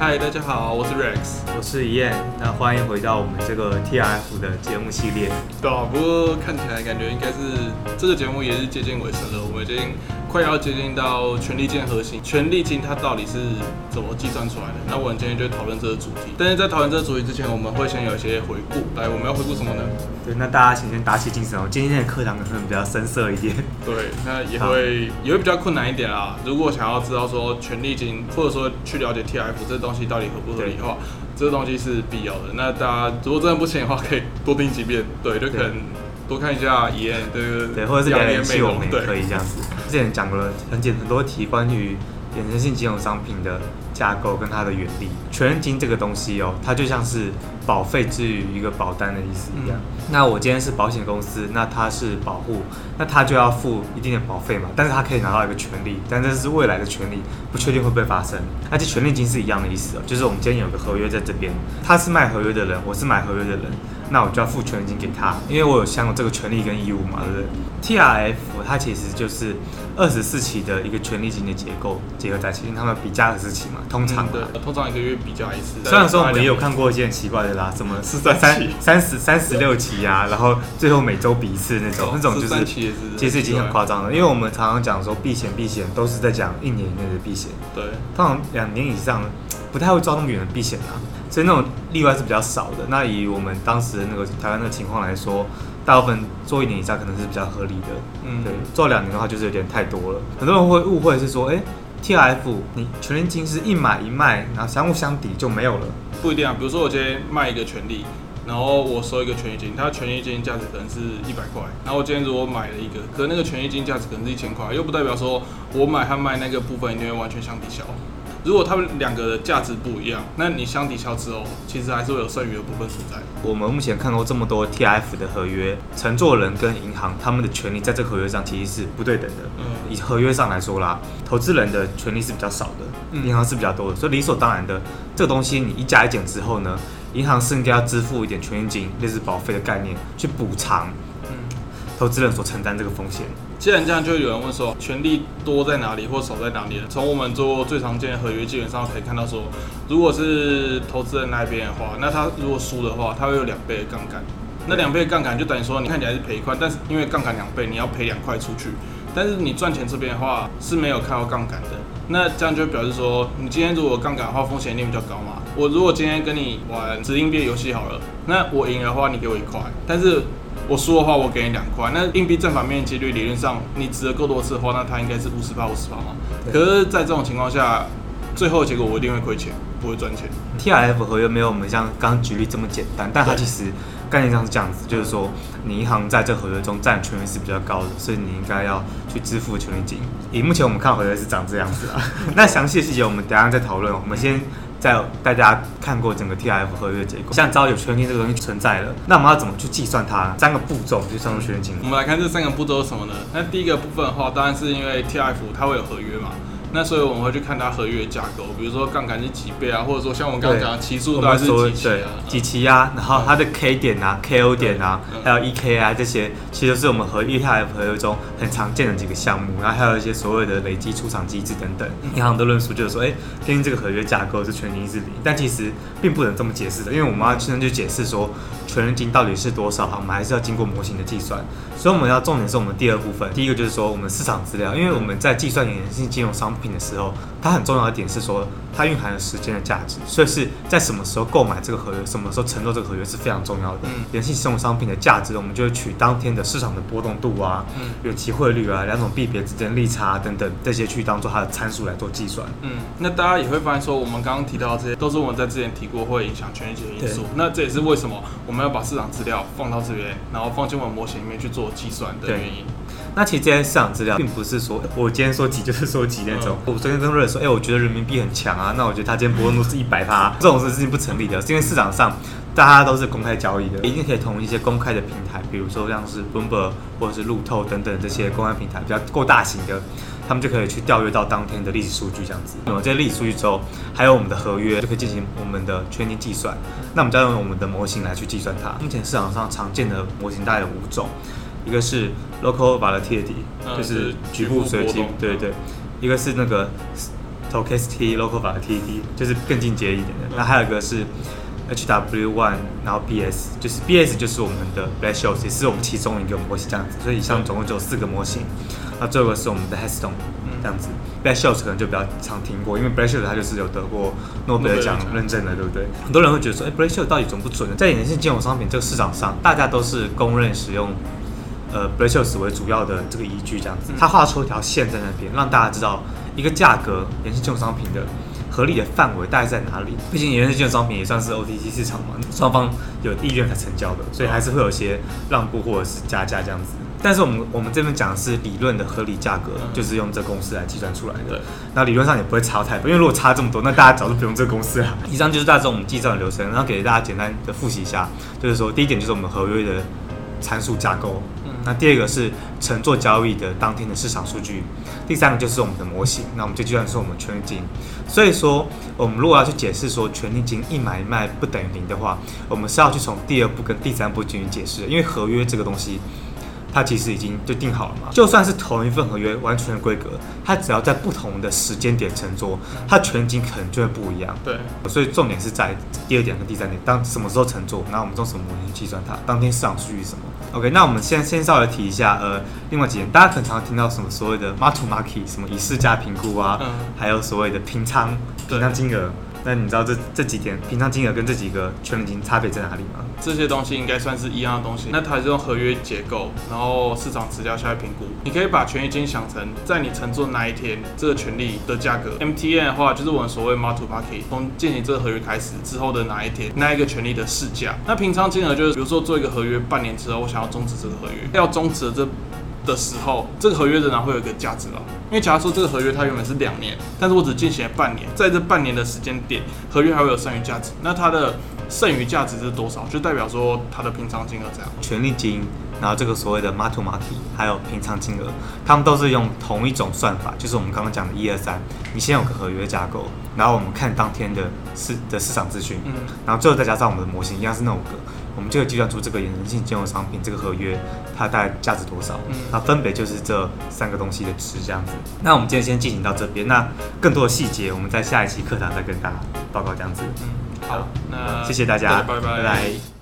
嗨，大家好，我是 Rex，我是一燕，那欢迎回到我们这个 TRF 的节目系列。对啊，不过看起来感觉应该是这个节目也是接近尾声了，我们已经。快要接近到权力金核心，权力金它到底是怎么计算出来的？那我们今天就讨论这个主题。但是在讨论这个主题之前，我们会先有一些回顾。来，我们要回顾什么呢？对，那大家请先打起精神哦。今天的课堂可能比较深色一点。对，那也会也会比较困难一点啦。如果想要知道说权力金，或者说去了解 TRF 这东西到底合不合理的话，这个东西是必要的。那大家如果真的不行的话，可以多听几遍。对，就可能多看一下对对对，或者是两联系我们也可以这样子。之前讲了很简很多题关于衍生性金融商品的架构跟它的原理。权利金这个东西哦，它就像是保费之于一个保单的意思一样。嗯、那我今天是保险公司，那它是保护，那它就要付一定的保费嘛。但是它可以拿到一个权利，但这是未来的权利，不确定会不会发生。而且权利金是一样的意思哦，就是我们今天有个合约在这边，他是卖合约的人，我是买合约的人。那我就要付权利金给他，因为我有享有这个权利跟义务嘛，对不对？TRF 它其实就是二十四期的一个权利金的结构结合在一起，因为他们比价二十四期嘛，通常、嗯、对，通常一个月比较一次。虽然说我们也有看过一些很奇怪的啦，什么 四三三三十三十六期啊，然后最后每周比一次那种，那种就是其实已经很夸张了，因为我们常常讲说避险避险都是在讲一年以内的避险，对，通常两年以上不太会抓那么远的避险啊。所以那种例外是比较少的。那以我们当时的那个台湾的情况来说，大部分做一年以上可能是比较合理的。嗯，对，做两年的话就是有点太多了。很多人会误会是说，哎 T F，你权利金是一买一卖，然后相互相抵就没有了。不一定啊。比如说我今天卖一个权利，然后我收一个权益金，它权益金价值可能是一百块。然后我今天如果买了一个，可能那个权益金价值可能是一千块，又不代表说我买和卖那个部分一定会完全相抵消。如果他们两个的价值不一样，那你相抵消之后，其实还是会有剩余的部分存在。我们目前看过这么多 TRF 的合约，承作人跟银行他们的权利在这个合约上其实是不对等的。嗯，以合约上来说啦，投资人的权利是比较少的，银行是比较多的，所以理所当然的，这个东西你一加一减之后呢，银行是应该要支付一点权益金，类似保费的概念去补偿，嗯，投资人所承担这个风险。既然这样，就有人问说，权利多在哪里或少在哪里？从我们做最常见的合约，基本上可以看到说，如果是投资人那边的话，那他如果输的话，他会有两倍的杠杆。那两倍的杠杆就等于说，你看起来是赔一块，但是因为杠杆两倍，你要赔两块出去。但是你赚钱这边的话是没有看到杠杆的。那这样就表示说，你今天如果杠杆的话，风险一定比较高嘛。我如果今天跟你玩掷硬币游戏好了，那我赢的话，你给我一块，但是。我输的话，我给你两块。那硬币正反面几率理论上，你值得够多次的话，那它应该是五十趴五十趴嘛。可是，在这种情况下，最后结果我一定会亏钱，不会赚钱。TRF 合约没有我们像刚刚举例这么简单，但它其实概念上是这样子，就是说你银行在这合约中占权益是比较高的，所以你应该要去支付权利金。以目前我们看合约是长这样子啊。那详细的细节我们等下再讨论。我们先。在大家看过整个 T F 合约的结构，像知道有权利金这个东西存在了，那我们要怎么去计算它？三个步骤去算出权利金。我们来看这三个步骤是什么呢？那第一个部分的话，当然是因为 T F 它会有合约嘛。那所以我们会去看它合约的架构，比如说杠杆是几倍啊，或者说像我们刚刚讲的期数大概是几期啊，几期啊，然后它的 K 点啊、KO 点啊，还有 EK 啊这些，其实都是我们和 TRF 合约中很常见的几个项目，然后还有一些所谓的累积出场机制等等。银行的论述就是说，哎，根据这个合约架构是权利金是零，但其实并不能这么解释的，因为我们要先去解释说权利金到底是多少，我们还是要经过模型的计算。所以我们要重点是我们第二部分，第一个就是说我们市场资料，因为我们在计算衍生性金融商品的时候，它很重要的点是说，它蕴含了时间的价值，所以是在什么时候购买这个合约，什么时候承诺这个合约是非常重要的。嗯，衍生性金融商品的价值，我们就会取当天的市场的波动度啊，嗯，远期汇率啊，两种币别之间利差、啊、等等这些去当做它的参数来做计算。嗯，那大家也会发现说，我们刚刚提到的这些都是我们在之前提过会影响权利金的因素。那这也是为什么我们要把市场资料放到这边，然后放进我们模型里面去做计算的原因。那其实这些市场资料并不是说我今天说几就是说几那种。嗯、我昨天跟瑞说，哎、欸，我觉得人民币很强啊，那我觉得他今天波动度是一百趴，这种事情不成立的，是因为市场上大家都是公开交易的，一定可以从一些公开的平台，比如说像是 Bloomberg 或者是路透等等这些公开平台比较够大型的，他们就可以去调阅到当天的历史数据这样子。有了这些历史数据之后，还有我们的合约，就可以进行我们的权利金计算。那我们就要用我们的模型来去计算它。目前市场上常见的模型大概有五种。一个是 local volatility，就是局部随机，对对对。一个是那个 Stochastic Local Volatility，就是更进阶一点的。那还有一个是 HW One，然后 BS，就是 BS 就是我们的 Black-Scholes，也是我们其中一个模型这样子。所以以上总共就有四个模型。那最后一个是我们的 Headstone，这样子。Black-Scholes 可能就比较常听过，因为 Black-Scholes 它就是有得过诺贝尔奖认证的，对不对？很多人会觉得说，哎，Black-Scholes 到底准不准呢？在衍生金融商品这个市场上，大家都是公认使用。呃，Black-Scholes 为主要的这个依据，这样子，他画出一条线在那边，让大家知道一个价格衍生性金融商品的合理的范围大概在哪里。毕竟衍生性金融商品也算是 OTC 市场嘛，双方有意愿才成交的，所以还是会有些让步或者是加价这样子。但是我们我们这边讲的是理论的合理价格，就是用这公式来计算出来的。那理论上也不会差太多，因为如果差这么多，那大家早就不用这个公式了。以上就是大致我们计算的流程，然后给大家简单的复习一下，就是说第一点就是我们合约的参数架构。那第二个是乘坐交易的当天的市场数据，第三个就是我们的模型。那我们就计算是我们权利金。所以说，我们如果要去解释说权利金一买一卖不等于零的话，我们是要去从第二步跟第三步进行解释。因为合约这个东西，它其实已经就定好了嘛。就算是同一份合约，完全的规格，它只要在不同的时间点乘坐，它全景可能就会不一样。对。所以重点是在第二点跟第三点，当什么时候乘坐，然后我们用什么模型计算它，当天市场数据什么。OK，那我们先先稍微提一下，呃，另外几点，大家可能常常听到什么所谓的 mark to market，什么以市价评估啊，嗯、还有所谓的平仓平仓金额。那你知道这这几天平仓金额跟这几个权利金差别在哪里吗？这些东西应该算是一样的东西。那它是用合约结构，然后市场资料下来评估。你可以把权利金想成在你承做那一天这个权利的价格。MTN 的话就是我们所谓 m a r t o market，从进行这个合约开始之后的哪一天那一个权利的市价。那平仓金额就是比如说做一个合约半年之后，我想要终止这个合约，要终止的这的时候，这个合约仍然会有一个价值了。因为假如说这个合约它原本是两年，但是我只进行了半年，在这半年的时间点，合约还会有剩余价值。那它的剩余价值是多少？就代表说它的平仓金额这样。权利金，然后这个所谓的 mark to market，还有平仓金额，他们都是用同一种算法，就是我们刚刚讲的一二三。你先有个合约架构，然后我们看当天的市的市场资讯，嗯，然后最后再加上我们的模型，一样是那五个。我们就会计算出这个衍生性金融商品这个合约它大概价值多少，那分别就是这三个东西的值这样子。那我们今天先进行到这边，那更多的细节我们在下一期课堂再跟大家报告这样子。嗯，好，那谢谢大家，拜拜。拜拜。